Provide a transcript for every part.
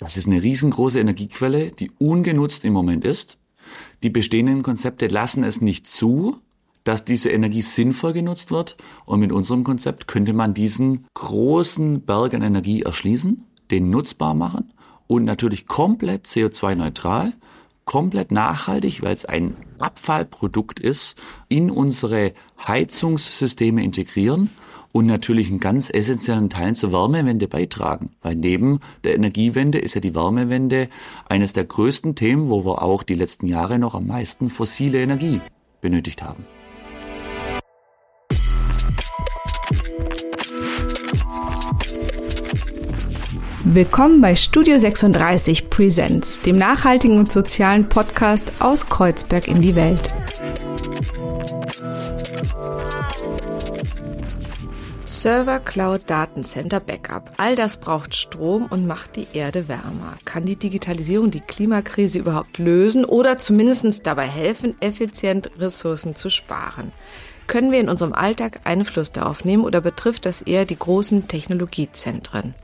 Das ist eine riesengroße Energiequelle, die ungenutzt im Moment ist. Die bestehenden Konzepte lassen es nicht zu, dass diese Energie sinnvoll genutzt wird. Und mit unserem Konzept könnte man diesen großen Berg an Energie erschließen, den nutzbar machen und natürlich komplett CO2-neutral, komplett nachhaltig, weil es ein Abfallprodukt ist, in unsere Heizungssysteme integrieren und natürlich einen ganz essentiellen Teil zur Wärmewende beitragen. Weil neben der Energiewende ist ja die Wärmewende eines der größten Themen, wo wir auch die letzten Jahre noch am meisten fossile Energie benötigt haben. Willkommen bei Studio 36 Presents, dem nachhaltigen und sozialen Podcast aus Kreuzberg in die Welt. Server, Cloud, Datencenter, Backup. All das braucht Strom und macht die Erde wärmer. Kann die Digitalisierung die Klimakrise überhaupt lösen oder zumindest dabei helfen, effizient Ressourcen zu sparen? Können wir in unserem Alltag Einfluss darauf nehmen oder betrifft das eher die großen Technologiezentren?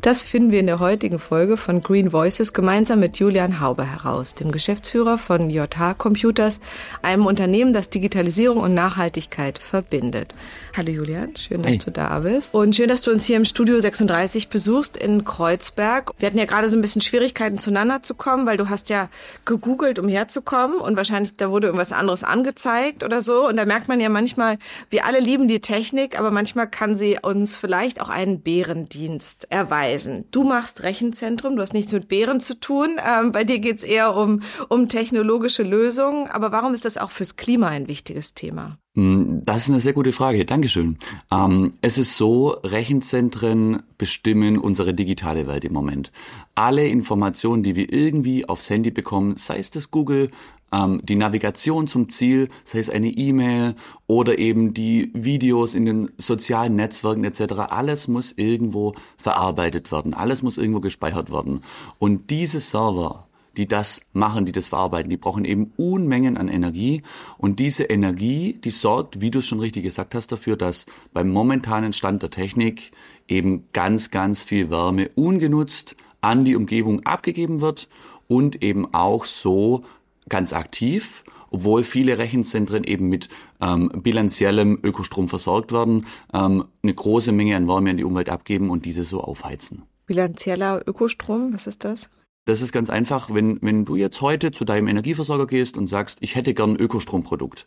Das finden wir in der heutigen Folge von Green Voices gemeinsam mit Julian Haube heraus, dem Geschäftsführer von JH Computers, einem Unternehmen, das Digitalisierung und Nachhaltigkeit verbindet. Hallo Julian, schön, dass hey. du da bist. Und schön, dass du uns hier im Studio 36 besuchst in Kreuzberg. Wir hatten ja gerade so ein bisschen Schwierigkeiten zueinander zu kommen, weil du hast ja gegoogelt, um herzukommen und wahrscheinlich da wurde irgendwas anderes angezeigt oder so. Und da merkt man ja manchmal, wir alle lieben die Technik, aber manchmal kann sie uns vielleicht auch einen Bärendienst erweisen. Du machst Rechenzentrum, du hast nichts mit Bären zu tun. Ähm, bei dir geht's eher um, um technologische Lösungen. Aber warum ist das auch fürs Klima ein wichtiges Thema? Hm, das ist eine sehr gute Frage. Dankeschön. Ähm, es ist so, Rechenzentren bestimmen unsere digitale Welt im Moment. Alle Informationen, die wir irgendwie aufs Handy bekommen, sei es das Google, ähm, die Navigation zum Ziel, sei es eine E-Mail oder eben die Videos in den sozialen Netzwerken etc., alles muss irgendwo verarbeitet werden, alles muss irgendwo gespeichert werden. Und diese Server, die das machen, die das verarbeiten, die brauchen eben Unmengen an Energie. Und diese Energie, die sorgt, wie du es schon richtig gesagt hast, dafür, dass beim momentanen Stand der Technik eben ganz, ganz viel Wärme ungenutzt an die Umgebung abgegeben wird und eben auch so ganz aktiv, obwohl viele Rechenzentren eben mit ähm, bilanziellem Ökostrom versorgt werden, ähm, eine große Menge an Wärme in die Umwelt abgeben und diese so aufheizen. Bilanzieller Ökostrom, was ist das? Das ist ganz einfach, wenn, wenn du jetzt heute zu deinem Energieversorger gehst und sagst, ich hätte gern ein Ökostromprodukt,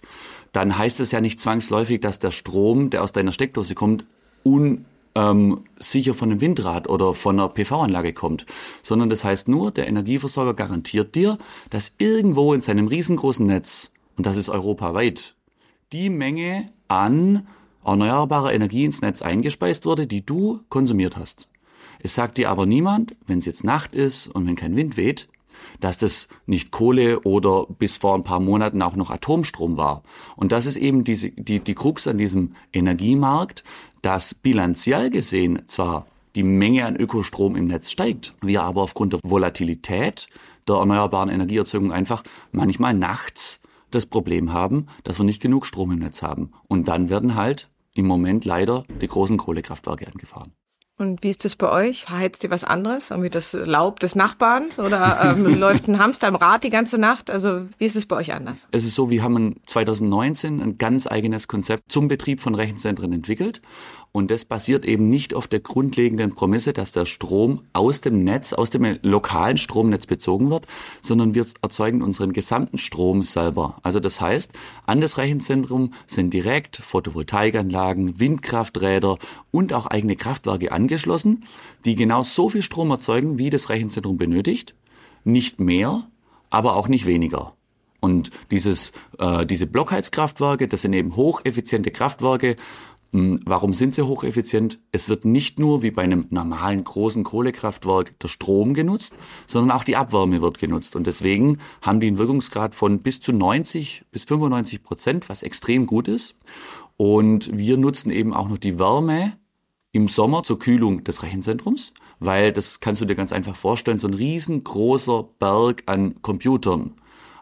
dann heißt es ja nicht zwangsläufig, dass der Strom, der aus deiner Steckdose kommt, un ähm, sicher von einem Windrad oder von einer PV-Anlage kommt, sondern das heißt nur, der Energieversorger garantiert dir, dass irgendwo in seinem riesengroßen Netz, und das ist europaweit, die Menge an erneuerbarer Energie ins Netz eingespeist wurde, die du konsumiert hast. Es sagt dir aber niemand, wenn es jetzt Nacht ist und wenn kein Wind weht, dass das nicht Kohle oder bis vor ein paar Monaten auch noch Atomstrom war. Und das ist eben diese, die, die Krux an diesem Energiemarkt, dass bilanziell gesehen zwar die Menge an Ökostrom im Netz steigt, wir aber aufgrund der Volatilität der erneuerbaren Energieerzeugung einfach manchmal nachts das Problem haben, dass wir nicht genug Strom im Netz haben. Und dann werden halt im Moment leider die großen Kohlekraftwerke angefahren. Und wie ist das bei euch? Heizt ihr was anderes? Irgendwie das Laub des Nachbarns? Oder ähm, läuft ein Hamster im Rad die ganze Nacht? Also wie ist es bei euch anders? Es ist so, wir haben 2019 ein ganz eigenes Konzept zum Betrieb von Rechenzentren entwickelt. Und das basiert eben nicht auf der grundlegenden Prämisse, dass der Strom aus dem Netz, aus dem lokalen Stromnetz bezogen wird, sondern wir erzeugen unseren gesamten Strom selber. Also das heißt, an das Rechenzentrum sind direkt Photovoltaikanlagen, Windkrafträder und auch eigene Kraftwerke angeschlossen, die genau so viel Strom erzeugen, wie das Rechenzentrum benötigt. Nicht mehr, aber auch nicht weniger. Und dieses, äh, diese Blockheizkraftwerke, das sind eben hocheffiziente Kraftwerke, warum sind sie hocheffizient? Es wird nicht nur wie bei einem normalen großen Kohlekraftwerk der Strom genutzt, sondern auch die Abwärme wird genutzt. Und deswegen haben die einen Wirkungsgrad von bis zu 90 bis 95 Prozent, was extrem gut ist. Und wir nutzen eben auch noch die Wärme im Sommer zur Kühlung des Rechenzentrums, weil das kannst du dir ganz einfach vorstellen, so ein riesengroßer Berg an Computern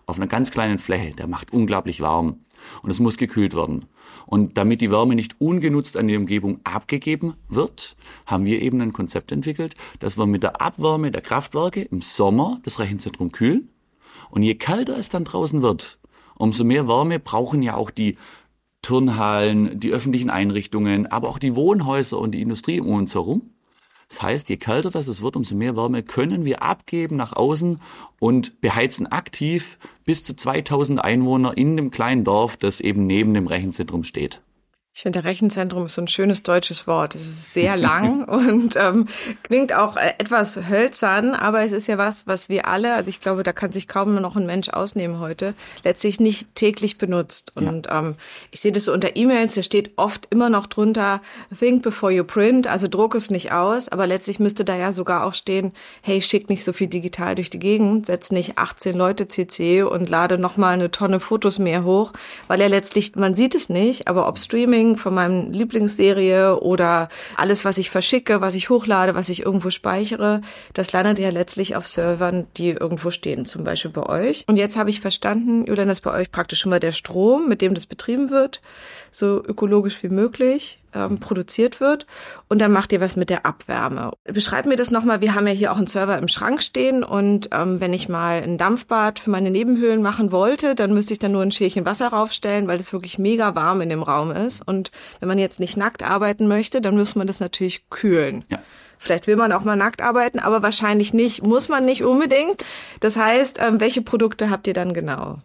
auf einer ganz kleinen Fläche, der macht unglaublich warm. und es muss gekühlt werden. Und damit die Wärme nicht ungenutzt an die Umgebung abgegeben wird, haben wir eben ein Konzept entwickelt, dass wir mit der Abwärme der Kraftwerke im Sommer das Rechenzentrum kühlen. Und je kälter es dann draußen wird, umso mehr Wärme brauchen ja auch die Turnhallen, die öffentlichen Einrichtungen, aber auch die Wohnhäuser und die Industrie um uns herum. Das heißt, je kälter das es wird, umso mehr Wärme können wir abgeben nach außen und beheizen aktiv bis zu 2000 Einwohner in dem kleinen Dorf, das eben neben dem Rechenzentrum steht. Ich finde, Rechenzentrum ist so ein schönes deutsches Wort. Es ist sehr lang und ähm, klingt auch äh, etwas hölzern, aber es ist ja was, was wir alle, also ich glaube, da kann sich kaum noch ein Mensch ausnehmen heute, letztlich nicht täglich benutzt. Und ja. ähm, ich sehe das so unter E-Mails, da steht oft immer noch drunter, think before you print, also druck es nicht aus, aber letztlich müsste da ja sogar auch stehen, hey, schick nicht so viel digital durch die Gegend, setz nicht 18 Leute CC und lade nochmal eine Tonne Fotos mehr hoch, weil ja letztlich, man sieht es nicht, aber ob Streaming Streaming von meinem Lieblingsserie oder alles, was ich verschicke, was ich hochlade, was ich irgendwo speichere, das landet ja letztlich auf Servern, die irgendwo stehen, zum Beispiel bei euch. Und jetzt habe ich verstanden, Julian, dass bei euch praktisch schon mal der Strom, mit dem das betrieben wird, so ökologisch wie möglich ähm, produziert wird. Und dann macht ihr was mit der Abwärme. Beschreib mir das nochmal. Wir haben ja hier auch einen Server im Schrank stehen. Und ähm, wenn ich mal ein Dampfbad für meine Nebenhöhlen machen wollte, dann müsste ich dann nur ein Schälchen Wasser raufstellen, weil es wirklich mega warm in dem Raum ist. Und wenn man jetzt nicht nackt arbeiten möchte, dann muss man das natürlich kühlen. Ja. Vielleicht will man auch mal nackt arbeiten, aber wahrscheinlich nicht, muss man nicht unbedingt. Das heißt, ähm, welche Produkte habt ihr dann genau?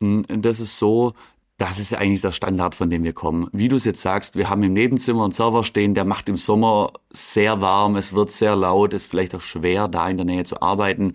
Hm, das ist so, das ist eigentlich der Standard, von dem wir kommen. Wie du es jetzt sagst, wir haben im Nebenzimmer einen Server stehen, der macht im Sommer sehr warm, es wird sehr laut, ist vielleicht auch schwer, da in der Nähe zu arbeiten.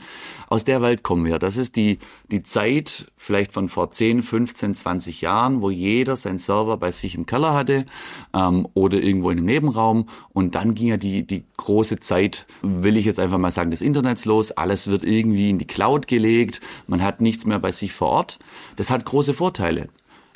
Aus der Welt kommen wir. Das ist die, die Zeit vielleicht von vor 10, 15, 20 Jahren, wo jeder seinen Server bei sich im Keller hatte ähm, oder irgendwo in einem Nebenraum. Und dann ging ja die, die große Zeit, will ich jetzt einfach mal sagen, des Internets los. Alles wird irgendwie in die Cloud gelegt. Man hat nichts mehr bei sich vor Ort. Das hat große Vorteile.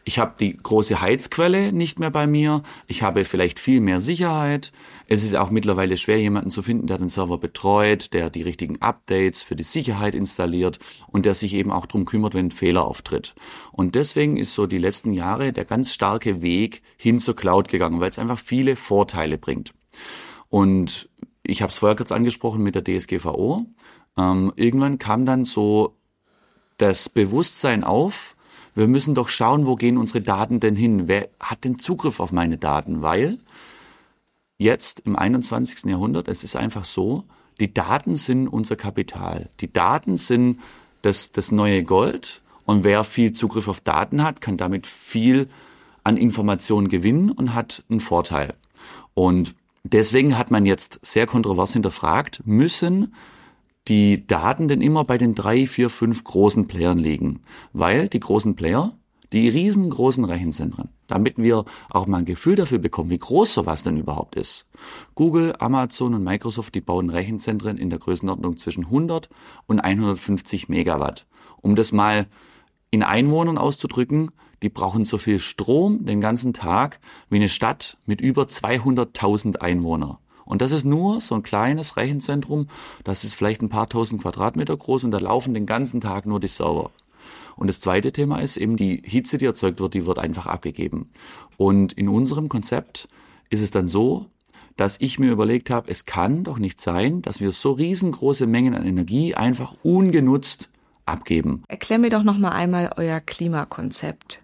Ich habe die große Heizquelle nicht mehr bei mir. Ich habe vielleicht viel mehr Sicherheit. Es ist auch mittlerweile schwer, jemanden zu finden, der den Server betreut, der die richtigen Updates für die Sicherheit installiert und der sich eben auch drum kümmert, wenn ein Fehler auftritt. Und deswegen ist so die letzten Jahre der ganz starke Weg hin zur Cloud gegangen, weil es einfach viele Vorteile bringt. Und ich habe es vorher kurz angesprochen mit der DSGVO. Ähm, irgendwann kam dann so das Bewusstsein auf, wir müssen doch schauen, wo gehen unsere Daten denn hin? Wer hat den Zugriff auf meine Daten? Weil jetzt im 21. Jahrhundert, es ist einfach so, die Daten sind unser Kapital. Die Daten sind das, das neue Gold. Und wer viel Zugriff auf Daten hat, kann damit viel an Informationen gewinnen und hat einen Vorteil. Und deswegen hat man jetzt sehr kontrovers hinterfragt, müssen die Daten denn immer bei den drei, vier, fünf großen Playern liegen. Weil die großen Player, die riesengroßen Rechenzentren, damit wir auch mal ein Gefühl dafür bekommen, wie groß sowas denn überhaupt ist. Google, Amazon und Microsoft, die bauen Rechenzentren in der Größenordnung zwischen 100 und 150 Megawatt. Um das mal in Einwohnern auszudrücken, die brauchen so viel Strom den ganzen Tag wie eine Stadt mit über 200.000 Einwohnern. Und das ist nur so ein kleines Rechenzentrum, das ist vielleicht ein paar tausend Quadratmeter groß und da laufen den ganzen Tag nur die Server. Und das zweite Thema ist eben die Hitze, die erzeugt wird, die wird einfach abgegeben. Und in unserem Konzept ist es dann so, dass ich mir überlegt habe, es kann doch nicht sein, dass wir so riesengroße Mengen an Energie einfach ungenutzt abgeben. Erklär mir doch noch mal einmal euer Klimakonzept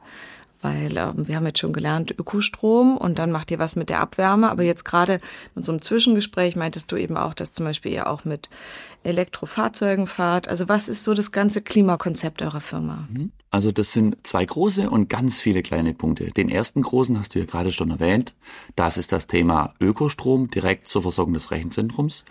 weil äh, wir haben jetzt schon gelernt Ökostrom und dann macht ihr was mit der Abwärme. Aber jetzt gerade in einem Zwischengespräch meintest du eben auch, dass zum Beispiel ihr auch mit Elektrofahrzeugen fahrt. Also was ist so das ganze Klimakonzept eurer Firma? Mhm. Also das sind zwei große und ganz viele kleine Punkte. Den ersten großen hast du ja gerade schon erwähnt. Das ist das Thema Ökostrom direkt zur Versorgung des Rechenzentrums.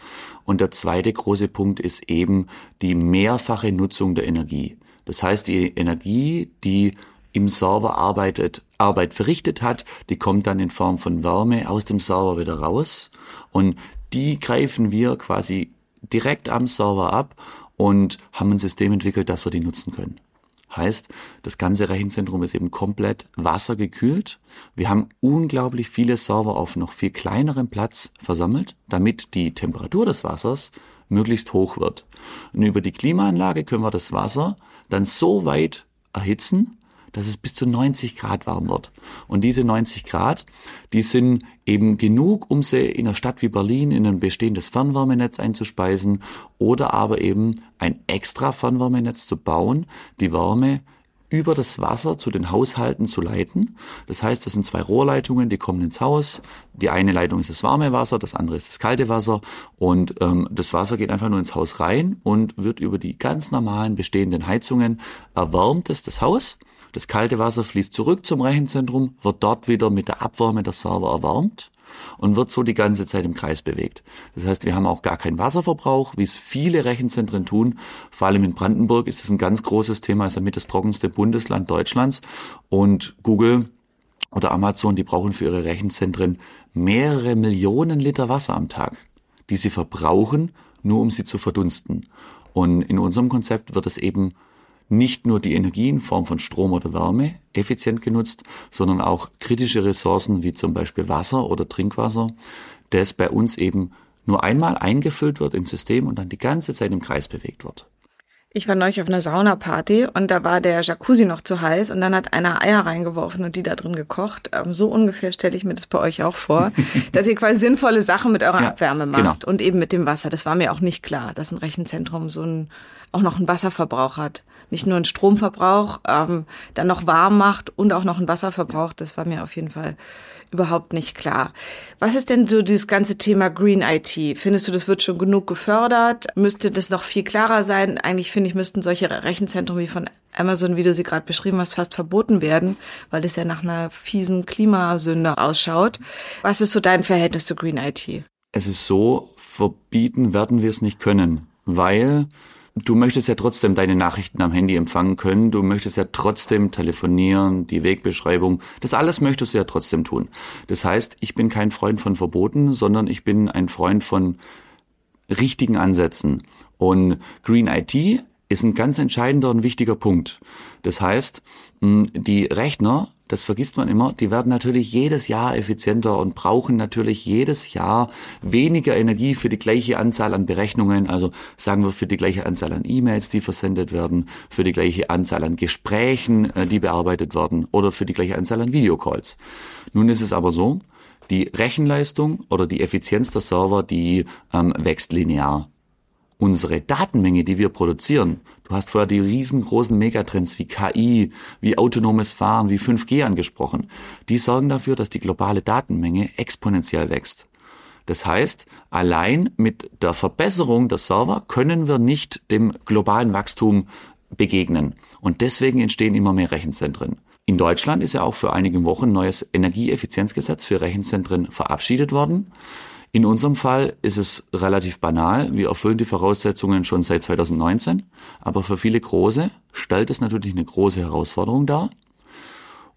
Und der zweite große Punkt ist eben die mehrfache Nutzung der Energie. Das heißt, die Energie, die im Server arbeitet, Arbeit verrichtet hat, die kommt dann in Form von Wärme aus dem Server wieder raus und die greifen wir quasi direkt am Server ab und haben ein System entwickelt, das wir die nutzen können. Heißt, das ganze Rechenzentrum ist eben komplett wassergekühlt. Wir haben unglaublich viele Server auf noch viel kleinerem Platz versammelt, damit die Temperatur des Wassers möglichst hoch wird. Und über die Klimaanlage können wir das Wasser dann so weit erhitzen, dass es bis zu 90 Grad warm wird. Und diese 90 Grad, die sind eben genug, um sie in einer Stadt wie Berlin in ein bestehendes Fernwärmenetz einzuspeisen oder aber eben ein extra Fernwärmenetz zu bauen, die Wärme über das Wasser zu den Haushalten zu leiten. Das heißt, das sind zwei Rohrleitungen, die kommen ins Haus. Die eine Leitung ist das warme Wasser, das andere ist das kalte Wasser. Und ähm, das Wasser geht einfach nur ins Haus rein und wird über die ganz normalen bestehenden Heizungen erwärmt es das Haus. Das kalte Wasser fließt zurück zum Rechenzentrum, wird dort wieder mit der Abwärme der Server erwärmt und wird so die ganze Zeit im Kreis bewegt. Das heißt, wir haben auch gar keinen Wasserverbrauch, wie es viele Rechenzentren tun. Vor allem in Brandenburg ist das ein ganz großes Thema, ist damit das trockenste Bundesland Deutschlands. Und Google oder Amazon, die brauchen für ihre Rechenzentren mehrere Millionen Liter Wasser am Tag, die sie verbrauchen, nur um sie zu verdunsten. Und in unserem Konzept wird es eben nicht nur die Energie in Form von Strom oder Wärme effizient genutzt, sondern auch kritische Ressourcen wie zum Beispiel Wasser oder Trinkwasser, das bei uns eben nur einmal eingefüllt wird ins System und dann die ganze Zeit im Kreis bewegt wird. Ich war neulich auf einer Saunaparty und da war der Jacuzzi noch zu heiß und dann hat einer Eier reingeworfen und die da drin gekocht. Ähm, so ungefähr stelle ich mir das bei euch auch vor, dass ihr quasi sinnvolle Sachen mit eurer ja, Abwärme macht genau. und eben mit dem Wasser. Das war mir auch nicht klar, dass ein Rechenzentrum so ein auch noch einen Wasserverbrauch hat. Nicht nur einen Stromverbrauch, ähm, dann noch warm macht und auch noch einen Wasserverbrauch. Das war mir auf jeden Fall überhaupt nicht klar. Was ist denn so dieses ganze Thema Green IT? Findest du, das wird schon genug gefördert? Müsste das noch viel klarer sein? Eigentlich finde ich, müssten solche Rechenzentren wie von Amazon, wie du sie gerade beschrieben hast, fast verboten werden, weil das ja nach einer fiesen Klimasünde ausschaut. Was ist so dein Verhältnis zu Green IT? Es ist so, verbieten werden wir es nicht können, weil Du möchtest ja trotzdem deine Nachrichten am Handy empfangen können. Du möchtest ja trotzdem telefonieren, die Wegbeschreibung. Das alles möchtest du ja trotzdem tun. Das heißt, ich bin kein Freund von Verboten, sondern ich bin ein Freund von richtigen Ansätzen. Und Green IT ist ein ganz entscheidender und wichtiger Punkt. Das heißt, die Rechner das vergisst man immer, die werden natürlich jedes Jahr effizienter und brauchen natürlich jedes Jahr weniger Energie für die gleiche Anzahl an Berechnungen, also sagen wir für die gleiche Anzahl an E-Mails, die versendet werden, für die gleiche Anzahl an Gesprächen, äh, die bearbeitet werden oder für die gleiche Anzahl an Videocalls. Nun ist es aber so, die Rechenleistung oder die Effizienz der Server, die ähm, wächst linear unsere Datenmenge, die wir produzieren, du hast vorher die riesengroßen Megatrends wie KI, wie autonomes Fahren, wie 5G angesprochen, die sorgen dafür, dass die globale Datenmenge exponentiell wächst. Das heißt, allein mit der Verbesserung der Server können wir nicht dem globalen Wachstum begegnen. Und deswegen entstehen immer mehr Rechenzentren. In Deutschland ist ja auch für einige Wochen neues Energieeffizienzgesetz für Rechenzentren verabschiedet worden. In unserem Fall ist es relativ banal. Wir erfüllen die Voraussetzungen schon seit 2019. Aber für viele Große stellt es natürlich eine große Herausforderung dar.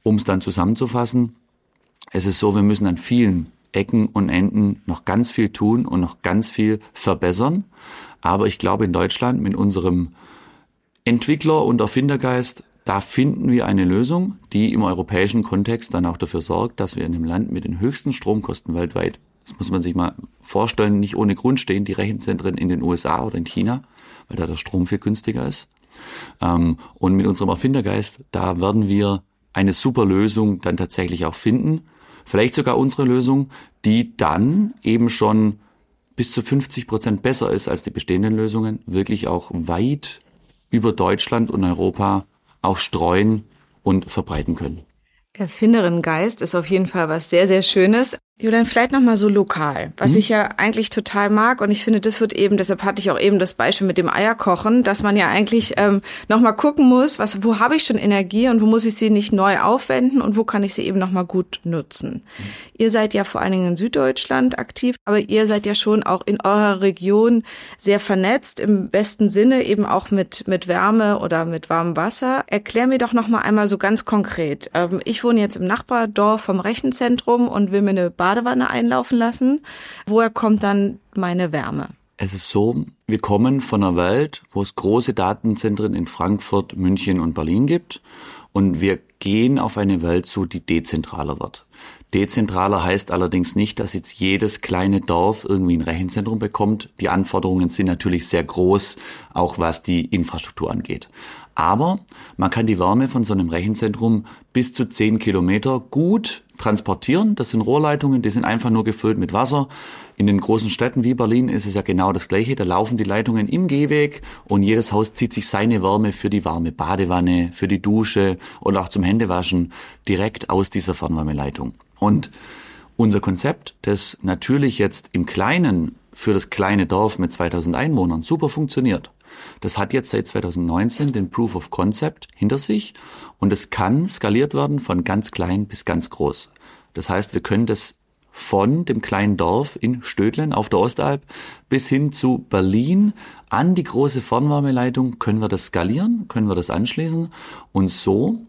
Um es dann zusammenzufassen, es ist so, wir müssen an vielen Ecken und Enden noch ganz viel tun und noch ganz viel verbessern. Aber ich glaube, in Deutschland mit unserem Entwickler- und Erfindergeist, da finden wir eine Lösung, die im europäischen Kontext dann auch dafür sorgt, dass wir in dem Land mit den höchsten Stromkosten weltweit das muss man sich mal vorstellen, nicht ohne Grund stehen die Rechenzentren in den USA oder in China, weil da der Strom viel günstiger ist. Ähm, und mit unserem Erfindergeist, da werden wir eine super Lösung dann tatsächlich auch finden. Vielleicht sogar unsere Lösung, die dann eben schon bis zu 50 Prozent besser ist als die bestehenden Lösungen, wirklich auch weit über Deutschland und Europa auch streuen und verbreiten können. Erfinderinnengeist ist auf jeden Fall was sehr, sehr Schönes. Julian, vielleicht nochmal so lokal, was mhm. ich ja eigentlich total mag und ich finde, das wird eben, deshalb hatte ich auch eben das Beispiel mit dem Eierkochen, dass man ja eigentlich ähm, nochmal gucken muss, was, wo habe ich schon Energie und wo muss ich sie nicht neu aufwenden und wo kann ich sie eben nochmal gut nutzen. Mhm. Ihr seid ja vor allen Dingen in Süddeutschland aktiv, aber ihr seid ja schon auch in eurer Region sehr vernetzt, im besten Sinne eben auch mit, mit Wärme oder mit warmem Wasser. Erklär mir doch nochmal einmal so ganz konkret. Ähm, ich wohne jetzt im Nachbardorf vom Rechenzentrum und will mir eine Badewanne einlaufen lassen. Woher kommt dann meine Wärme? Es ist so, wir kommen von einer Welt, wo es große Datenzentren in Frankfurt, München und Berlin gibt. Und wir gehen auf eine Welt zu, die dezentraler wird. Dezentraler heißt allerdings nicht, dass jetzt jedes kleine Dorf irgendwie ein Rechenzentrum bekommt. Die Anforderungen sind natürlich sehr groß, auch was die Infrastruktur angeht. Aber man kann die Wärme von so einem Rechenzentrum bis zu 10 Kilometer gut transportieren. Das sind Rohrleitungen, die sind einfach nur gefüllt mit Wasser. In den großen Städten wie Berlin ist es ja genau das Gleiche. Da laufen die Leitungen im Gehweg und jedes Haus zieht sich seine Wärme für die warme Badewanne, für die Dusche oder auch zum Händewaschen direkt aus dieser Fernwärmeleitung. Und unser Konzept, das natürlich jetzt im Kleinen für das kleine Dorf mit 2000 Einwohnern super funktioniert. Das hat jetzt seit 2019 den Proof of Concept hinter sich und es kann skaliert werden von ganz klein bis ganz groß. Das heißt, wir können das von dem kleinen Dorf in Stödlen auf der Ostalb bis hin zu Berlin an die große Fernwärmeleitung können wir das skalieren, können wir das anschließen und so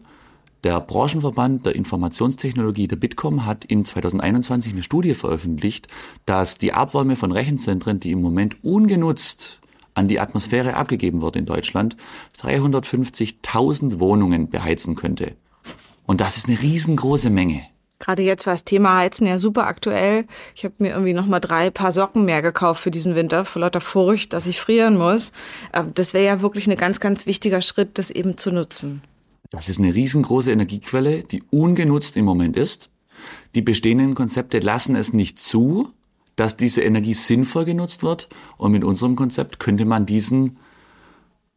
der Branchenverband der Informationstechnologie, der Bitkom, hat in 2021 eine Studie veröffentlicht, dass die Abwärme von Rechenzentren, die im Moment ungenutzt an die Atmosphäre abgegeben wird in Deutschland, 350.000 Wohnungen beheizen könnte. Und das ist eine riesengroße Menge. Gerade jetzt war das Thema Heizen ja super aktuell. Ich habe mir irgendwie noch mal drei Paar Socken mehr gekauft für diesen Winter, vor lauter Furcht, dass ich frieren muss. Das wäre ja wirklich ein ganz, ganz wichtiger Schritt, das eben zu nutzen. Das ist eine riesengroße Energiequelle, die ungenutzt im Moment ist. Die bestehenden Konzepte lassen es nicht zu, dass diese Energie sinnvoll genutzt wird. Und mit unserem Konzept könnte man diesen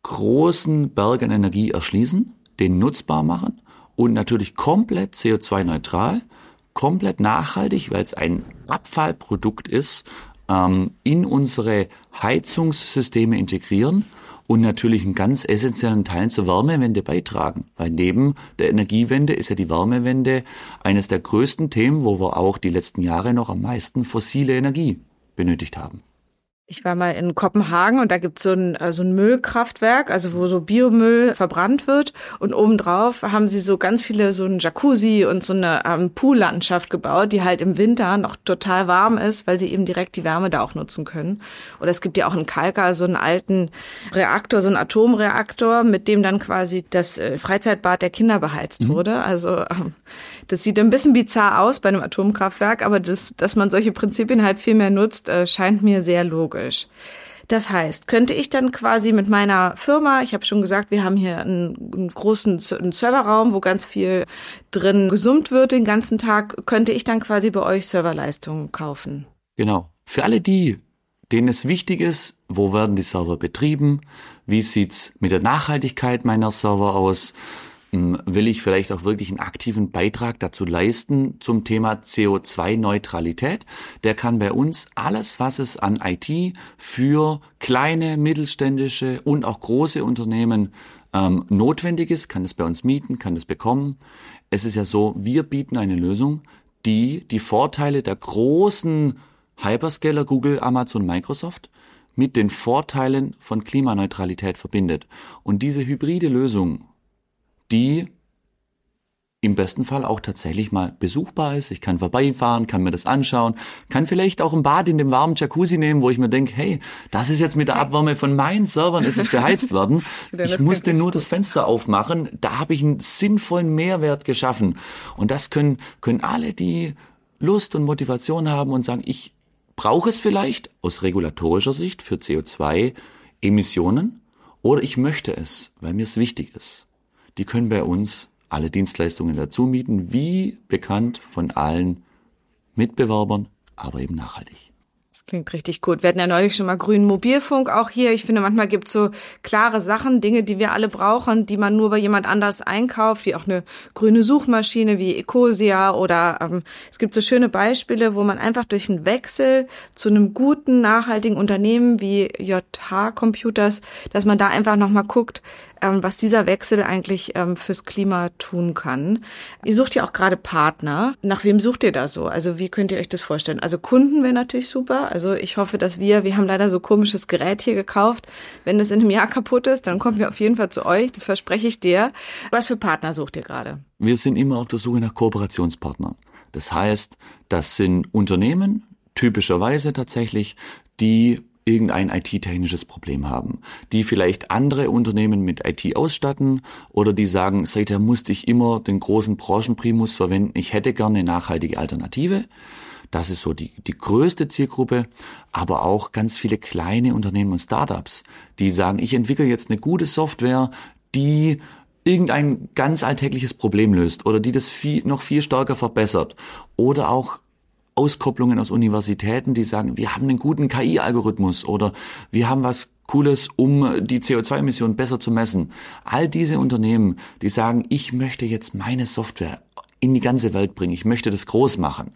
großen Berg an Energie erschließen, den nutzbar machen und natürlich komplett CO2-neutral, komplett nachhaltig, weil es ein Abfallprodukt ist, ähm, in unsere Heizungssysteme integrieren und natürlich einen ganz essentiellen Teil zur Wärmewende beitragen. Weil neben der Energiewende ist ja die Wärmewende eines der größten Themen, wo wir auch die letzten Jahre noch am meisten fossile Energie benötigt haben. Ich war mal in Kopenhagen und da gibt's so ein, äh, so ein Müllkraftwerk, also wo so Biomüll verbrannt wird. Und obendrauf haben sie so ganz viele, so ein Jacuzzi und so eine ähm, Poollandschaft gebaut, die halt im Winter noch total warm ist, weil sie eben direkt die Wärme da auch nutzen können. Oder es gibt ja auch in Kalka so einen alten Reaktor, so einen Atomreaktor, mit dem dann quasi das äh, Freizeitbad der Kinder beheizt mhm. wurde. Also ähm, das sieht ein bisschen bizarr aus bei einem Atomkraftwerk, aber das, dass man solche Prinzipien halt viel mehr nutzt, äh, scheint mir sehr logisch logisch. Das heißt, könnte ich dann quasi mit meiner Firma, ich habe schon gesagt, wir haben hier einen, einen großen einen Serverraum, wo ganz viel drin gesummt wird den ganzen Tag, könnte ich dann quasi bei euch Serverleistungen kaufen? Genau. Für alle die, denen es wichtig ist, wo werden die Server betrieben, wie sieht's mit der Nachhaltigkeit meiner Server aus, will ich vielleicht auch wirklich einen aktiven Beitrag dazu leisten zum Thema CO2-Neutralität. Der kann bei uns alles, was es an IT für kleine, mittelständische und auch große Unternehmen ähm, notwendig ist, kann es bei uns mieten, kann es bekommen. Es ist ja so, wir bieten eine Lösung, die die Vorteile der großen Hyperscaler Google, Amazon, Microsoft mit den Vorteilen von Klimaneutralität verbindet. Und diese hybride Lösung die im besten Fall auch tatsächlich mal besuchbar ist. Ich kann vorbeifahren, kann mir das anschauen, kann vielleicht auch ein Bad in dem warmen Jacuzzi nehmen, wo ich mir denke, hey, das ist jetzt mit der Abwärme von meinen Servern, ist es beheizt worden. Ich musste nur das Fenster aufmachen, da habe ich einen sinnvollen Mehrwert geschaffen. Und das können, können alle, die Lust und Motivation haben und sagen, ich brauche es vielleicht aus regulatorischer Sicht für CO2-Emissionen oder ich möchte es, weil mir es wichtig ist die können bei uns alle Dienstleistungen dazu mieten, wie bekannt von allen Mitbewerbern, aber eben nachhaltig. Das klingt richtig gut. Wir hatten ja neulich schon mal grünen Mobilfunk auch hier. Ich finde, manchmal gibt es so klare Sachen, Dinge, die wir alle brauchen, die man nur bei jemand anders einkauft, wie auch eine grüne Suchmaschine wie Ecosia oder ähm, es gibt so schöne Beispiele, wo man einfach durch einen Wechsel zu einem guten, nachhaltigen Unternehmen wie JH Computers, dass man da einfach nochmal guckt, was dieser Wechsel eigentlich ähm, fürs Klima tun kann. Ihr sucht ja auch gerade Partner. Nach wem sucht ihr da so? Also wie könnt ihr euch das vorstellen? Also Kunden wäre natürlich super. Also ich hoffe, dass wir, wir haben leider so komisches Gerät hier gekauft. Wenn es in einem Jahr kaputt ist, dann kommen wir auf jeden Fall zu euch. Das verspreche ich dir. Was für Partner sucht ihr gerade? Wir sind immer auf der Suche nach Kooperationspartnern. Das heißt, das sind Unternehmen, typischerweise tatsächlich, die irgendein IT-technisches Problem haben, die vielleicht andere Unternehmen mit IT ausstatten oder die sagen, seither musste ich immer den großen Branchenprimus verwenden, ich hätte gerne eine nachhaltige Alternative. Das ist so die, die größte Zielgruppe, aber auch ganz viele kleine Unternehmen und Startups, die sagen, ich entwickle jetzt eine gute Software, die irgendein ganz alltägliches Problem löst oder die das viel, noch viel stärker verbessert oder auch Auskopplungen aus Universitäten, die sagen, wir haben einen guten KI-Algorithmus oder wir haben was Cooles, um die CO2-Emissionen besser zu messen. All diese Unternehmen, die sagen, ich möchte jetzt meine Software in die ganze Welt bringen, ich möchte das groß machen.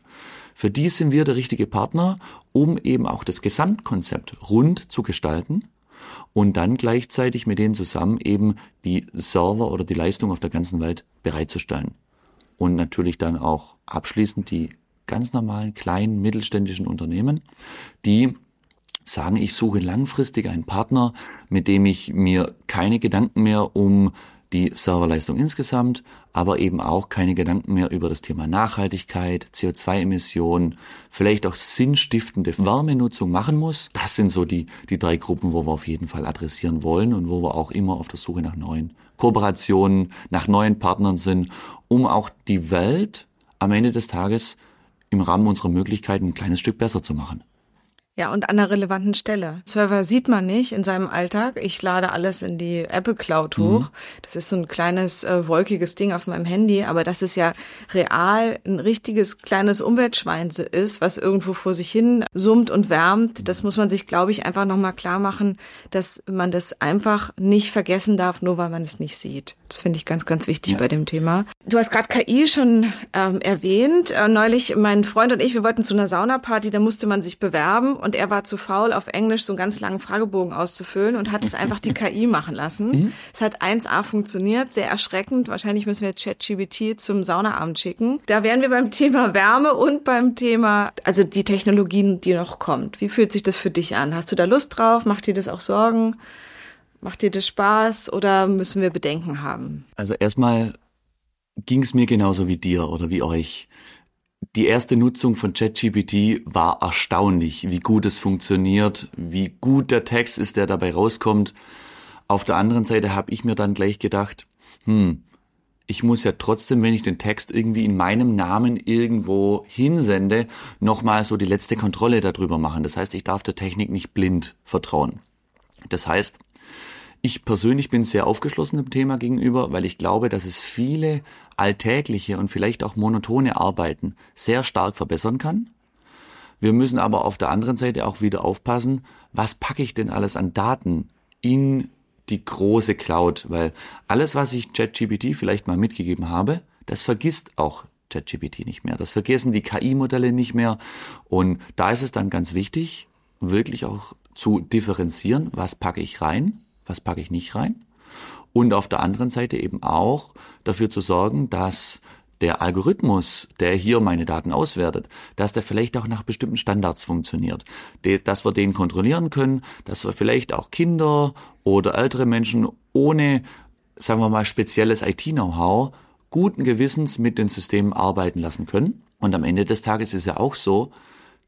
Für die sind wir der richtige Partner, um eben auch das Gesamtkonzept rund zu gestalten und dann gleichzeitig mit denen zusammen eben die Server oder die Leistung auf der ganzen Welt bereitzustellen. Und natürlich dann auch abschließend die ganz normalen kleinen mittelständischen Unternehmen, die sagen, ich suche langfristig einen Partner, mit dem ich mir keine Gedanken mehr um die Serverleistung insgesamt, aber eben auch keine Gedanken mehr über das Thema Nachhaltigkeit, CO2-Emissionen, vielleicht auch sinnstiftende Wärmenutzung machen muss. Das sind so die, die drei Gruppen, wo wir auf jeden Fall adressieren wollen und wo wir auch immer auf der Suche nach neuen Kooperationen, nach neuen Partnern sind, um auch die Welt am Ende des Tages im Rahmen unserer Möglichkeiten ein kleines Stück besser zu machen. Ja, und an einer relevanten Stelle. Server sieht man nicht in seinem Alltag. Ich lade alles in die Apple Cloud hoch. Mhm. Das ist so ein kleines äh, wolkiges Ding auf meinem Handy, aber das ist ja real ein richtiges kleines Umweltschwein ist, was irgendwo vor sich hin summt und wärmt. Das muss man sich, glaube ich, einfach nochmal klar machen, dass man das einfach nicht vergessen darf, nur weil man es nicht sieht. Das finde ich ganz, ganz wichtig ja. bei dem Thema. Du hast gerade KI schon ähm, erwähnt. Äh, neulich, mein Freund und ich, wir wollten zu einer Saunaparty, da musste man sich bewerben und er war zu faul, auf Englisch so einen ganz langen Fragebogen auszufüllen und hat es einfach die KI machen lassen. Mhm. Es hat 1A funktioniert, sehr erschreckend. Wahrscheinlich müssen wir ChatGBT zum Saunaabend schicken. Da wären wir beim Thema Wärme und beim Thema, also die Technologien, die noch kommt. Wie fühlt sich das für dich an? Hast du da Lust drauf? Macht dir das auch Sorgen? Macht dir das Spaß oder müssen wir Bedenken haben? Also erstmal ging es mir genauso wie dir oder wie euch. Die erste Nutzung von ChatGPT war erstaunlich, wie gut es funktioniert, wie gut der Text ist, der dabei rauskommt. Auf der anderen Seite habe ich mir dann gleich gedacht, hm, ich muss ja trotzdem, wenn ich den Text irgendwie in meinem Namen irgendwo hinsende, nochmal so die letzte Kontrolle darüber machen. Das heißt, ich darf der Technik nicht blind vertrauen. Das heißt, ich persönlich bin sehr aufgeschlossen dem Thema gegenüber, weil ich glaube, dass es viele alltägliche und vielleicht auch monotone Arbeiten sehr stark verbessern kann. Wir müssen aber auf der anderen Seite auch wieder aufpassen, was packe ich denn alles an Daten in die große Cloud, weil alles, was ich ChatGPT vielleicht mal mitgegeben habe, das vergisst auch ChatGPT nicht mehr. Das vergessen die KI-Modelle nicht mehr. Und da ist es dann ganz wichtig, wirklich auch zu differenzieren, was packe ich rein was packe ich nicht rein. Und auf der anderen Seite eben auch dafür zu sorgen, dass der Algorithmus, der hier meine Daten auswertet, dass der vielleicht auch nach bestimmten Standards funktioniert, dass wir den kontrollieren können, dass wir vielleicht auch Kinder oder ältere Menschen ohne, sagen wir mal, spezielles IT-Know-how guten Gewissens mit den Systemen arbeiten lassen können. Und am Ende des Tages ist ja auch so,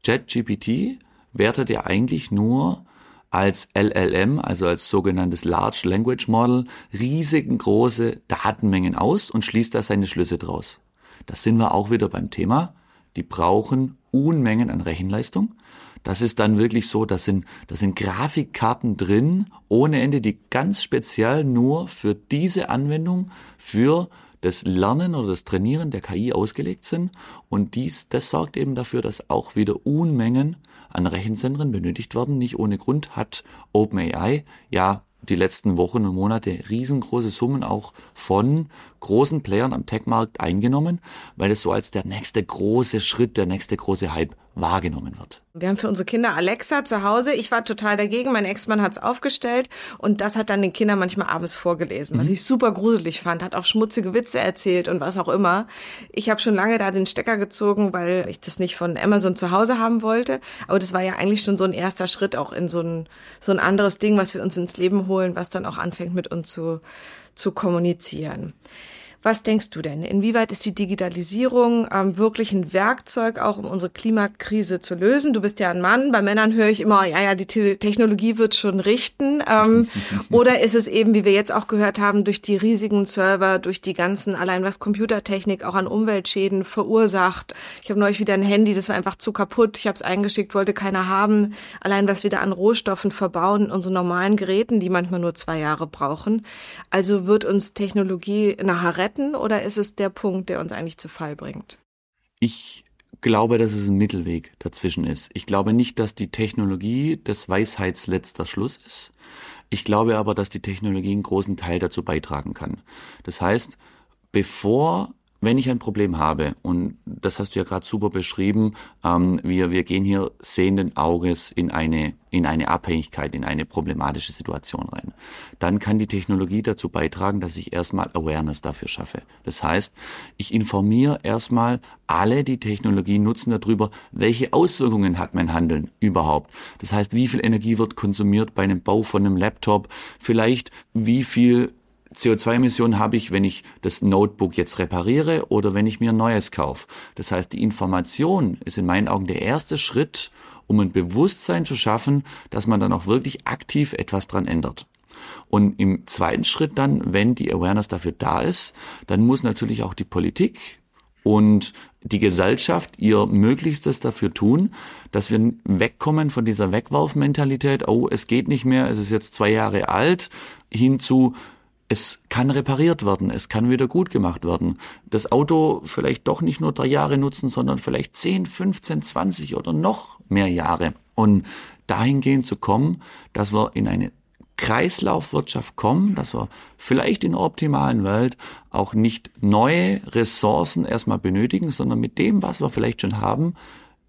ChatGPT wertet ja eigentlich nur als LLM, also als sogenanntes Large Language Model, riesengroße Datenmengen aus und schließt da seine Schlüsse draus. Das sind wir auch wieder beim Thema. Die brauchen Unmengen an Rechenleistung. Das ist dann wirklich so, das sind, das sind Grafikkarten drin, ohne Ende, die ganz speziell nur für diese Anwendung, für das Lernen oder das Trainieren der KI ausgelegt sind. Und dies, das sorgt eben dafür, dass auch wieder Unmengen an Rechenzentren benötigt werden. Nicht ohne Grund hat OpenAI ja die letzten Wochen und Monate riesengroße Summen auch von großen Playern am Tech-Markt eingenommen, weil es so als der nächste große Schritt, der nächste große Hype wahrgenommen wird. Wir haben für unsere Kinder Alexa zu Hause. Ich war total dagegen. Mein Ex-Mann hat es aufgestellt und das hat dann den Kindern manchmal abends vorgelesen, mhm. was ich super gruselig fand. Hat auch schmutzige Witze erzählt und was auch immer. Ich habe schon lange da den Stecker gezogen, weil ich das nicht von Amazon zu Hause haben wollte. Aber das war ja eigentlich schon so ein erster Schritt auch in so ein, so ein anderes Ding, was wir uns ins Leben holen, was dann auch anfängt mit uns zu, zu kommunizieren. Was denkst du denn? Inwieweit ist die Digitalisierung ähm, wirklich ein Werkzeug, auch um unsere Klimakrise zu lösen? Du bist ja ein Mann. Bei Männern höre ich immer, ja, ja, die Technologie wird schon richten. Ähm, oder ist es eben, wie wir jetzt auch gehört haben, durch die riesigen Server, durch die ganzen, allein was Computertechnik auch an Umweltschäden verursacht? Ich habe neulich wieder ein Handy, das war einfach zu kaputt. Ich habe es eingeschickt, wollte keiner haben. Allein was wir da an Rohstoffen verbauen in unseren normalen Geräten, die manchmal nur zwei Jahre brauchen. Also wird uns Technologie nachher retten? Retten oder ist es der Punkt, der uns eigentlich zu Fall bringt? Ich glaube, dass es ein Mittelweg dazwischen ist. Ich glaube nicht, dass die Technologie des Weisheitsletzter Schluss ist. Ich glaube aber, dass die Technologie einen großen Teil dazu beitragen kann. Das heißt, bevor wenn ich ein Problem habe, und das hast du ja gerade super beschrieben, ähm, wir, wir gehen hier sehenden Auges in eine, in eine Abhängigkeit, in eine problematische Situation rein, dann kann die Technologie dazu beitragen, dass ich erstmal Awareness dafür schaffe. Das heißt, ich informiere erstmal alle, die Technologie nutzen, darüber, welche Auswirkungen hat mein Handeln überhaupt. Das heißt, wie viel Energie wird konsumiert bei einem Bau von einem Laptop, vielleicht wie viel CO2-Emissionen habe ich, wenn ich das Notebook jetzt repariere oder wenn ich mir ein neues kaufe. Das heißt, die Information ist in meinen Augen der erste Schritt, um ein Bewusstsein zu schaffen, dass man dann auch wirklich aktiv etwas dran ändert. Und im zweiten Schritt dann, wenn die Awareness dafür da ist, dann muss natürlich auch die Politik und die Gesellschaft ihr Möglichstes dafür tun, dass wir wegkommen von dieser Wegwerfmentalität, oh, es geht nicht mehr, es ist jetzt zwei Jahre alt, hinzu, es kann repariert werden, es kann wieder gut gemacht werden. Das Auto vielleicht doch nicht nur drei Jahre nutzen, sondern vielleicht 10, 15, 20 oder noch mehr Jahre. Und dahingehend zu kommen, dass wir in eine Kreislaufwirtschaft kommen, dass wir vielleicht in der optimalen Welt auch nicht neue Ressourcen erstmal benötigen, sondern mit dem, was wir vielleicht schon haben,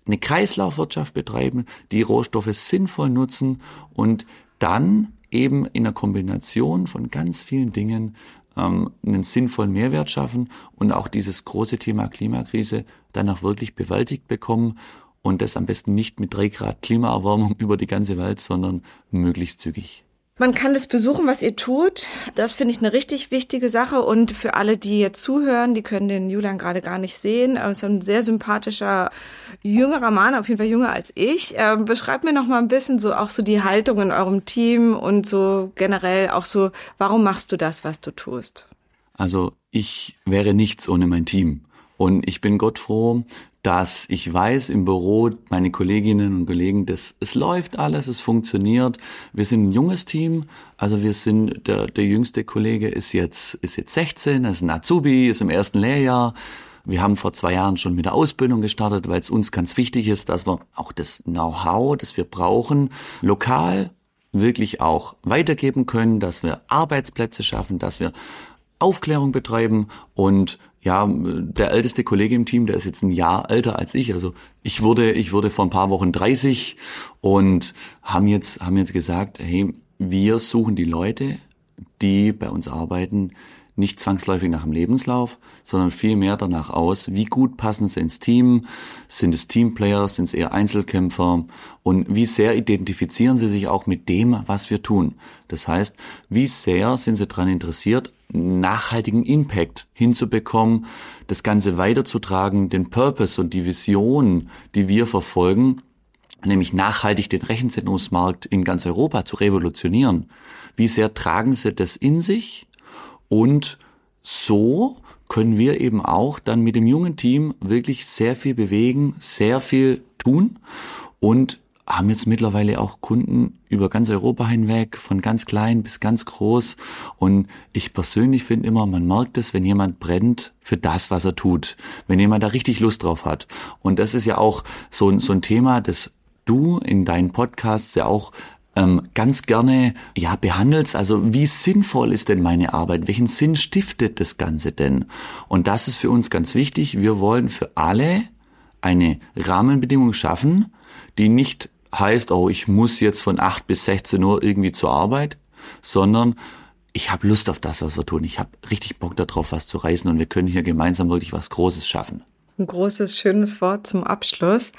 eine Kreislaufwirtschaft betreiben, die Rohstoffe sinnvoll nutzen und dann eben in der Kombination von ganz vielen Dingen ähm, einen sinnvollen Mehrwert schaffen und auch dieses große Thema Klimakrise dann auch wirklich bewältigt bekommen und das am besten nicht mit drei Grad Klimaerwärmung über die ganze Welt, sondern möglichst zügig. Man kann das besuchen, was ihr tut. Das finde ich eine richtig wichtige Sache. Und für alle, die jetzt zuhören, die können den Julian gerade gar nicht sehen. Er ist ein sehr sympathischer, jüngerer Mann, auf jeden Fall jünger als ich. Ähm, beschreibt mir noch mal ein bisschen so auch so die Haltung in eurem Team und so generell auch so, warum machst du das, was du tust? Also ich wäre nichts ohne mein Team. Und ich bin Gott froh, dass ich weiß im Büro, meine Kolleginnen und Kollegen, dass es läuft alles, es funktioniert. Wir sind ein junges Team, also wir sind, der, der jüngste Kollege ist jetzt, ist jetzt 16, ist ein Azubi, ist im ersten Lehrjahr. Wir haben vor zwei Jahren schon mit der Ausbildung gestartet, weil es uns ganz wichtig ist, dass wir auch das Know-how, das wir brauchen, lokal wirklich auch weitergeben können, dass wir Arbeitsplätze schaffen, dass wir Aufklärung betreiben und ja, der älteste Kollege im Team, der ist jetzt ein Jahr älter als ich. Also ich wurde, ich wurde vor ein paar Wochen 30 und haben jetzt, haben jetzt gesagt, hey, wir suchen die Leute, die bei uns arbeiten, nicht zwangsläufig nach dem Lebenslauf, sondern vielmehr danach aus, wie gut passen sie ins Team, sind es Teamplayer, sind es eher Einzelkämpfer und wie sehr identifizieren sie sich auch mit dem, was wir tun. Das heißt, wie sehr sind sie daran interessiert, nachhaltigen Impact hinzubekommen, das Ganze weiterzutragen, den Purpose und die Vision, die wir verfolgen, nämlich nachhaltig den Rechenzentrumsmarkt in ganz Europa zu revolutionieren. Wie sehr tragen sie das in sich? Und so können wir eben auch dann mit dem jungen Team wirklich sehr viel bewegen, sehr viel tun und haben jetzt mittlerweile auch Kunden über ganz Europa hinweg, von ganz klein bis ganz groß. Und ich persönlich finde immer, man merkt es, wenn jemand brennt für das, was er tut, wenn jemand da richtig Lust drauf hat. Und das ist ja auch so, so ein Thema, das du in deinen Podcasts ja auch ähm, ganz gerne ja behandelst. Also wie sinnvoll ist denn meine Arbeit? Welchen Sinn stiftet das Ganze denn? Und das ist für uns ganz wichtig. Wir wollen für alle eine Rahmenbedingung schaffen, die nicht heißt, oh, ich muss jetzt von 8 bis 16 Uhr irgendwie zur Arbeit, sondern ich habe Lust auf das, was wir tun. Ich habe richtig Bock darauf, was zu reißen und wir können hier gemeinsam wirklich was Großes schaffen. Ein großes, schönes Wort zum Abschluss.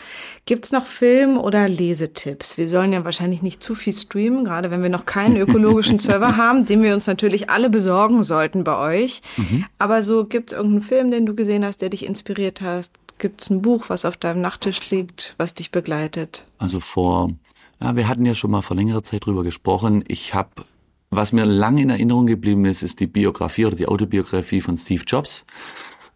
Gibt's noch Film- oder Lesetipps? Wir sollen ja wahrscheinlich nicht zu viel streamen, gerade wenn wir noch keinen ökologischen Server haben, den wir uns natürlich alle besorgen sollten bei euch. Mhm. Aber so gibt's irgendeinen Film, den du gesehen hast, der dich inspiriert hast? Gibt's ein Buch, was auf deinem Nachttisch liegt, was dich begleitet? Also vor, ja, wir hatten ja schon mal vor längerer Zeit drüber gesprochen. Ich habe was mir lange in Erinnerung geblieben ist, ist die Biografie oder die Autobiografie von Steve Jobs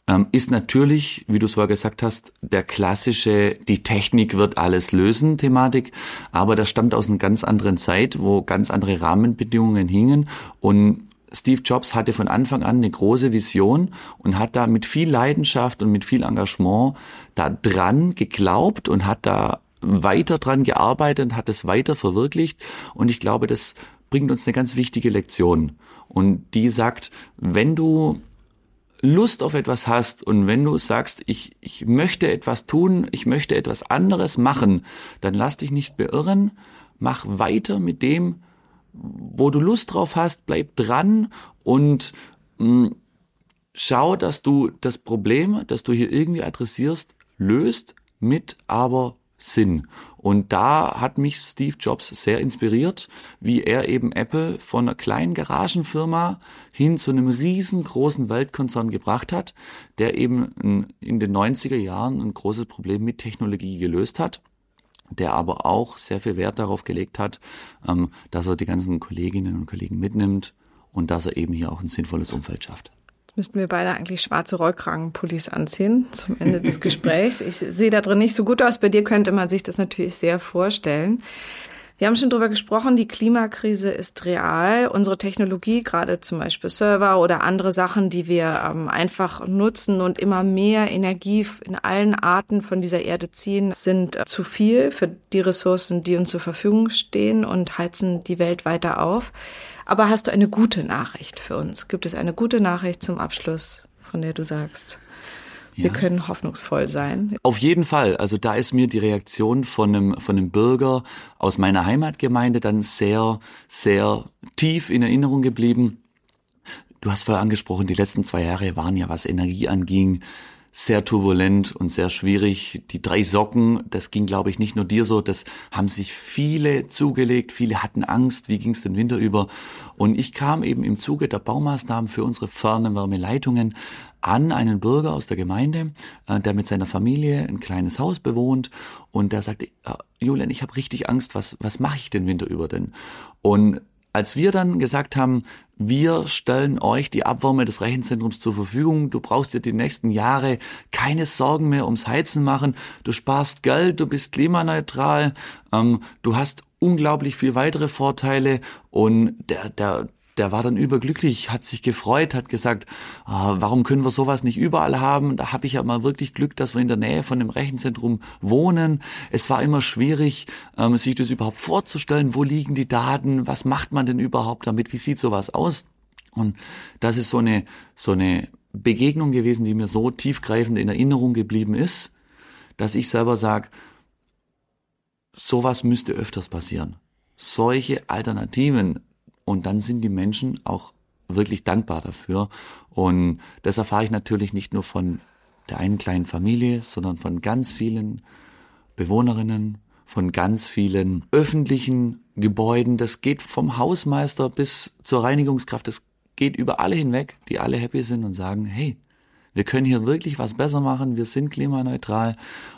ähm, ist natürlich, wie du es vorher gesagt hast, der klassische, die Technik wird alles lösen Thematik, aber das stammt aus einer ganz anderen Zeit, wo ganz andere Rahmenbedingungen hingen und Steve Jobs hatte von Anfang an eine große Vision und hat da mit viel Leidenschaft und mit viel Engagement da dran geglaubt und hat da weiter dran gearbeitet, hat es weiter verwirklicht. Und ich glaube, das bringt uns eine ganz wichtige Lektion. Und die sagt, wenn du Lust auf etwas hast und wenn du sagst, ich, ich möchte etwas tun, ich möchte etwas anderes machen, dann lass dich nicht beirren, mach weiter mit dem, wo du Lust drauf hast, bleib dran und mm, schau, dass du das Problem, das du hier irgendwie adressierst, löst mit aber Sinn. Und da hat mich Steve Jobs sehr inspiriert, wie er eben Apple von einer kleinen Garagenfirma hin zu einem riesengroßen Weltkonzern gebracht hat, der eben in den 90er Jahren ein großes Problem mit Technologie gelöst hat der aber auch sehr viel Wert darauf gelegt hat, ähm, dass er die ganzen Kolleginnen und Kollegen mitnimmt und dass er eben hier auch ein sinnvolles Umfeld schafft müssten wir beide eigentlich schwarze Rollkragenpullis anziehen zum Ende des Gesprächs. Ich sehe da drin nicht so gut aus. Bei dir könnte man sich das natürlich sehr vorstellen. Wir haben schon drüber gesprochen, die Klimakrise ist real. Unsere Technologie, gerade zum Beispiel Server oder andere Sachen, die wir ähm, einfach nutzen und immer mehr Energie in allen Arten von dieser Erde ziehen, sind äh, zu viel für die Ressourcen, die uns zur Verfügung stehen und heizen die Welt weiter auf. Aber hast du eine gute Nachricht für uns? Gibt es eine gute Nachricht zum Abschluss, von der du sagst? Wir ja. können hoffnungsvoll sein. Auf jeden Fall. Also da ist mir die Reaktion von einem, von einem Bürger aus meiner Heimatgemeinde dann sehr, sehr tief in Erinnerung geblieben. Du hast vorher angesprochen, die letzten zwei Jahre waren ja, was Energie anging, sehr turbulent und sehr schwierig. Die drei Socken, das ging, glaube ich, nicht nur dir so, das haben sich viele zugelegt, viele hatten Angst, wie ging es den Winter über. Und ich kam eben im Zuge der Baumaßnahmen für unsere Fernwärmeleitungen an einen Bürger aus der Gemeinde, äh, der mit seiner Familie ein kleines Haus bewohnt. Und der sagte, ah, Julian, ich habe richtig Angst, was, was mache ich den Winter über denn? Und als wir dann gesagt haben, wir stellen euch die Abwärme des Rechenzentrums zur Verfügung, du brauchst dir die nächsten Jahre keine Sorgen mehr ums Heizen machen, du sparst Geld, du bist klimaneutral, ähm, du hast unglaublich viel weitere Vorteile. Und der, der, der war dann überglücklich, hat sich gefreut, hat gesagt, ah, warum können wir sowas nicht überall haben? Da habe ich ja mal wirklich Glück, dass wir in der Nähe von dem Rechenzentrum wohnen. Es war immer schwierig, ähm, sich das überhaupt vorzustellen. Wo liegen die Daten? Was macht man denn überhaupt damit? Wie sieht sowas aus? Und das ist so eine, so eine Begegnung gewesen, die mir so tiefgreifend in Erinnerung geblieben ist, dass ich selber sage, sowas müsste öfters passieren. Solche Alternativen und dann sind die Menschen auch wirklich dankbar dafür. Und das erfahre ich natürlich nicht nur von der einen kleinen Familie, sondern von ganz vielen Bewohnerinnen, von ganz vielen öffentlichen Gebäuden. Das geht vom Hausmeister bis zur Reinigungskraft. Das geht über alle hinweg, die alle happy sind und sagen, hey, wir können hier wirklich was besser machen. Wir sind klimaneutral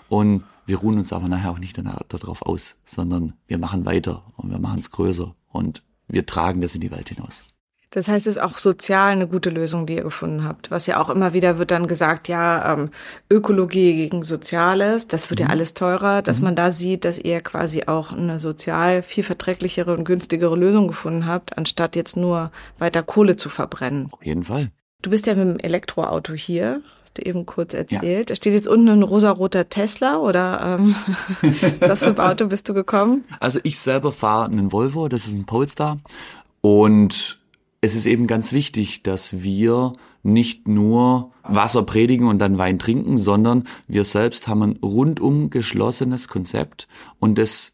und wir ruhen uns aber nachher auch nicht darauf aus, sondern wir machen weiter und wir machen es größer und wir tragen das in die Welt hinaus. Das heißt, es ist auch sozial eine gute Lösung, die ihr gefunden habt. Was ja auch immer wieder wird dann gesagt, ja, ähm, Ökologie gegen Soziales, das wird mhm. ja alles teurer, dass mhm. man da sieht, dass ihr quasi auch eine sozial viel verträglichere und günstigere Lösung gefunden habt, anstatt jetzt nur weiter Kohle zu verbrennen. Auf jeden Fall. Du bist ja mit dem Elektroauto hier eben kurz erzählt. Ja. Da steht jetzt unten ein rosaroter Tesla oder ähm, was für ein Auto bist du gekommen? Also ich selber fahre einen Volvo, das ist ein Polestar und es ist eben ganz wichtig, dass wir nicht nur Wasser predigen und dann Wein trinken, sondern wir selbst haben ein rundum geschlossenes Konzept und das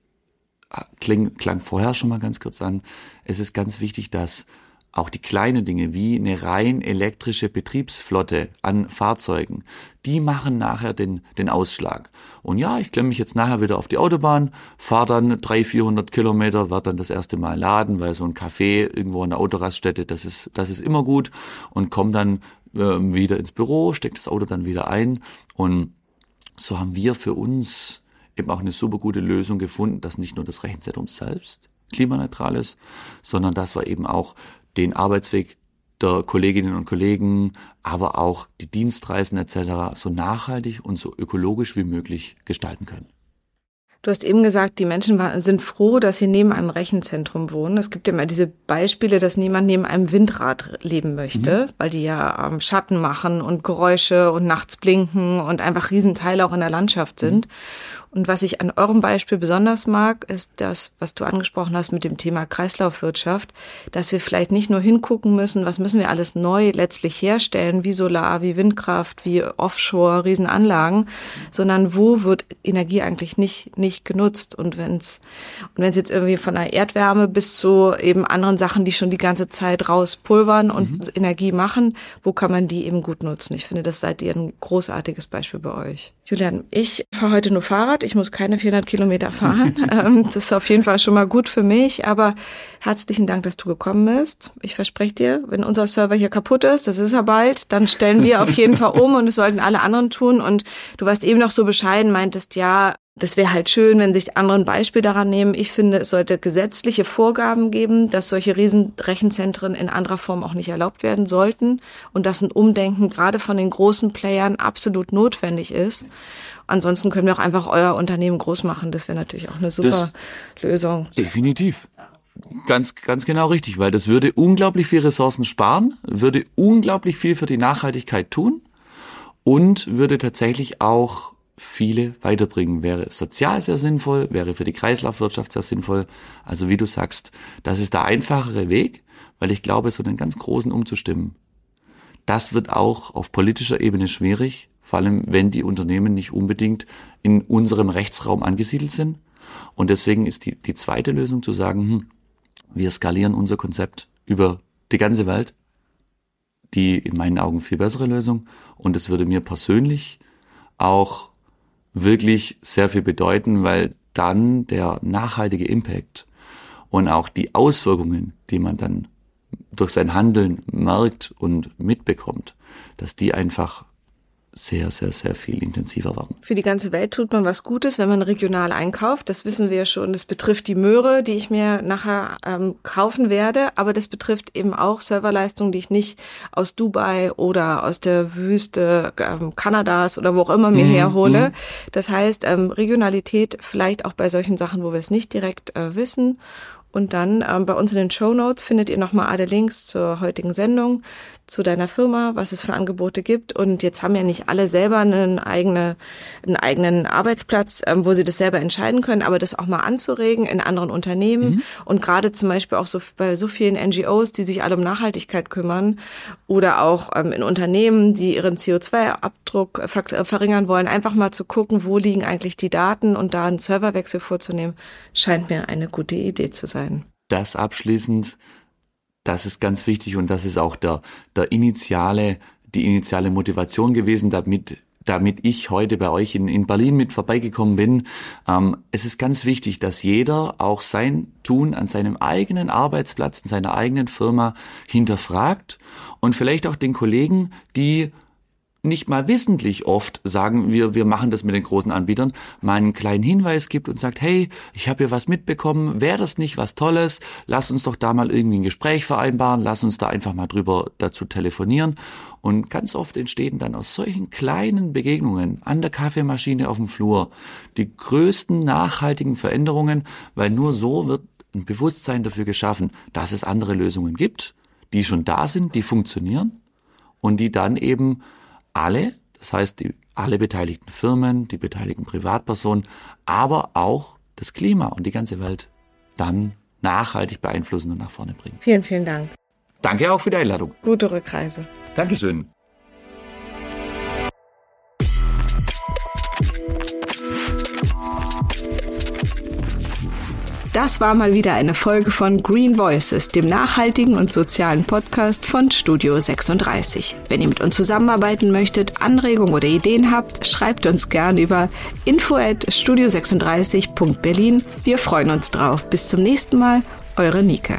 kling, klang vorher schon mal ganz kurz an. Es ist ganz wichtig, dass auch die kleinen Dinge wie eine rein elektrische Betriebsflotte an Fahrzeugen, die machen nachher den, den Ausschlag. Und ja, ich klemme mich jetzt nachher wieder auf die Autobahn, fahre dann 300, 400 Kilometer, werde dann das erste Mal laden, weil so ein Café irgendwo an der Autoraststätte, das ist, das ist immer gut und komme dann äh, wieder ins Büro, stecke das Auto dann wieder ein und so haben wir für uns eben auch eine super gute Lösung gefunden, dass nicht nur das Rechenzentrum selbst klimaneutral ist, sondern dass wir eben auch den Arbeitsweg der Kolleginnen und Kollegen, aber auch die Dienstreisen etc. so nachhaltig und so ökologisch wie möglich gestalten können. Du hast eben gesagt, die Menschen sind froh, dass sie neben einem Rechenzentrum wohnen. Es gibt ja immer diese Beispiele, dass niemand neben einem Windrad leben möchte, mhm. weil die ja ähm, Schatten machen und Geräusche und nachts blinken und einfach Riesenteile auch in der Landschaft sind. Mhm. Und was ich an eurem Beispiel besonders mag, ist das, was du angesprochen hast mit dem Thema Kreislaufwirtschaft, dass wir vielleicht nicht nur hingucken müssen, was müssen wir alles neu letztlich herstellen, wie Solar, wie Windkraft, wie Offshore, Riesenanlagen, sondern wo wird Energie eigentlich nicht, nicht genutzt? Und wenn es und wenn es jetzt irgendwie von der Erdwärme bis zu eben anderen Sachen, die schon die ganze Zeit rauspulvern und mhm. Energie machen, wo kann man die eben gut nutzen? Ich finde, das seid ihr ein großartiges Beispiel bei euch. Julian, ich fahre heute nur Fahrrad. Ich muss keine 400 Kilometer fahren. Ähm, das ist auf jeden Fall schon mal gut für mich. Aber herzlichen Dank, dass du gekommen bist. Ich verspreche dir, wenn unser Server hier kaputt ist, das ist er bald, dann stellen wir auf jeden Fall um und es sollten alle anderen tun. Und du warst eben noch so bescheiden, meintest, ja, das wäre halt schön, wenn sich andere ein Beispiel daran nehmen. Ich finde, es sollte gesetzliche Vorgaben geben, dass solche Riesenrechenzentren in anderer Form auch nicht erlaubt werden sollten und dass ein Umdenken gerade von den großen Playern absolut notwendig ist. Ansonsten können wir auch einfach euer Unternehmen groß machen. Das wäre natürlich auch eine super das Lösung. Definitiv. Ganz, ganz genau richtig, weil das würde unglaublich viel Ressourcen sparen, würde unglaublich viel für die Nachhaltigkeit tun und würde tatsächlich auch viele weiterbringen. Wäre sozial sehr sinnvoll, wäre für die Kreislaufwirtschaft sehr sinnvoll. Also wie du sagst, das ist der einfachere Weg, weil ich glaube, so einen ganz großen umzustimmen, das wird auch auf politischer Ebene schwierig, vor allem wenn die Unternehmen nicht unbedingt in unserem Rechtsraum angesiedelt sind. Und deswegen ist die, die zweite Lösung zu sagen, hm, wir skalieren unser Konzept über die ganze Welt, die in meinen Augen viel bessere Lösung. Und es würde mir persönlich auch wirklich sehr viel bedeuten, weil dann der nachhaltige Impact und auch die Auswirkungen, die man dann durch sein Handeln merkt und mitbekommt, dass die einfach sehr, sehr, sehr viel intensiver werden. Für die ganze Welt tut man was Gutes, wenn man regional einkauft. Das wissen wir schon. Das betrifft die Möhre, die ich mir nachher ähm, kaufen werde, aber das betrifft eben auch Serverleistungen, die ich nicht aus Dubai oder aus der Wüste ähm, Kanadas oder wo auch immer mir mhm. herhole. Mhm. Das heißt, ähm, Regionalität vielleicht auch bei solchen Sachen, wo wir es nicht direkt äh, wissen. Und dann ähm, bei uns in den Show Notes findet ihr nochmal alle Links zur heutigen Sendung zu deiner Firma, was es für Angebote gibt. Und jetzt haben ja nicht alle selber einen, eigene, einen eigenen Arbeitsplatz, ähm, wo sie das selber entscheiden können, aber das auch mal anzuregen in anderen Unternehmen mhm. und gerade zum Beispiel auch so bei so vielen NGOs, die sich alle um Nachhaltigkeit kümmern oder auch ähm, in Unternehmen, die ihren CO2-Abdruck ver verringern wollen, einfach mal zu gucken, wo liegen eigentlich die Daten und da einen Serverwechsel vorzunehmen, scheint mir eine gute Idee zu sein. Das abschließend das ist ganz wichtig und das ist auch der, der initiale, die initiale Motivation gewesen, damit damit ich heute bei euch in, in Berlin mit vorbeigekommen bin. Ähm, es ist ganz wichtig, dass jeder auch sein Tun an seinem eigenen Arbeitsplatz, in seiner eigenen Firma hinterfragt und vielleicht auch den Kollegen, die nicht mal wissentlich oft sagen wir, wir machen das mit den großen Anbietern, mal einen kleinen Hinweis gibt und sagt, hey, ich habe hier was mitbekommen, wäre das nicht was Tolles? Lass uns doch da mal irgendwie ein Gespräch vereinbaren, lass uns da einfach mal drüber dazu telefonieren. Und ganz oft entstehen dann aus solchen kleinen Begegnungen an der Kaffeemaschine auf dem Flur die größten nachhaltigen Veränderungen, weil nur so wird ein Bewusstsein dafür geschaffen, dass es andere Lösungen gibt, die schon da sind, die funktionieren und die dann eben alle, das heißt die, alle beteiligten Firmen, die beteiligten Privatpersonen, aber auch das Klima und die ganze Welt dann nachhaltig beeinflussen und nach vorne bringen. Vielen, vielen Dank. Danke auch für die Einladung. Gute Rückreise. Dankeschön. Das war mal wieder eine Folge von Green Voices, dem nachhaltigen und sozialen Podcast von Studio 36. Wenn ihr mit uns zusammenarbeiten möchtet, Anregungen oder Ideen habt, schreibt uns gern über info at studio36.berlin. Wir freuen uns drauf. Bis zum nächsten Mal, eure Nike.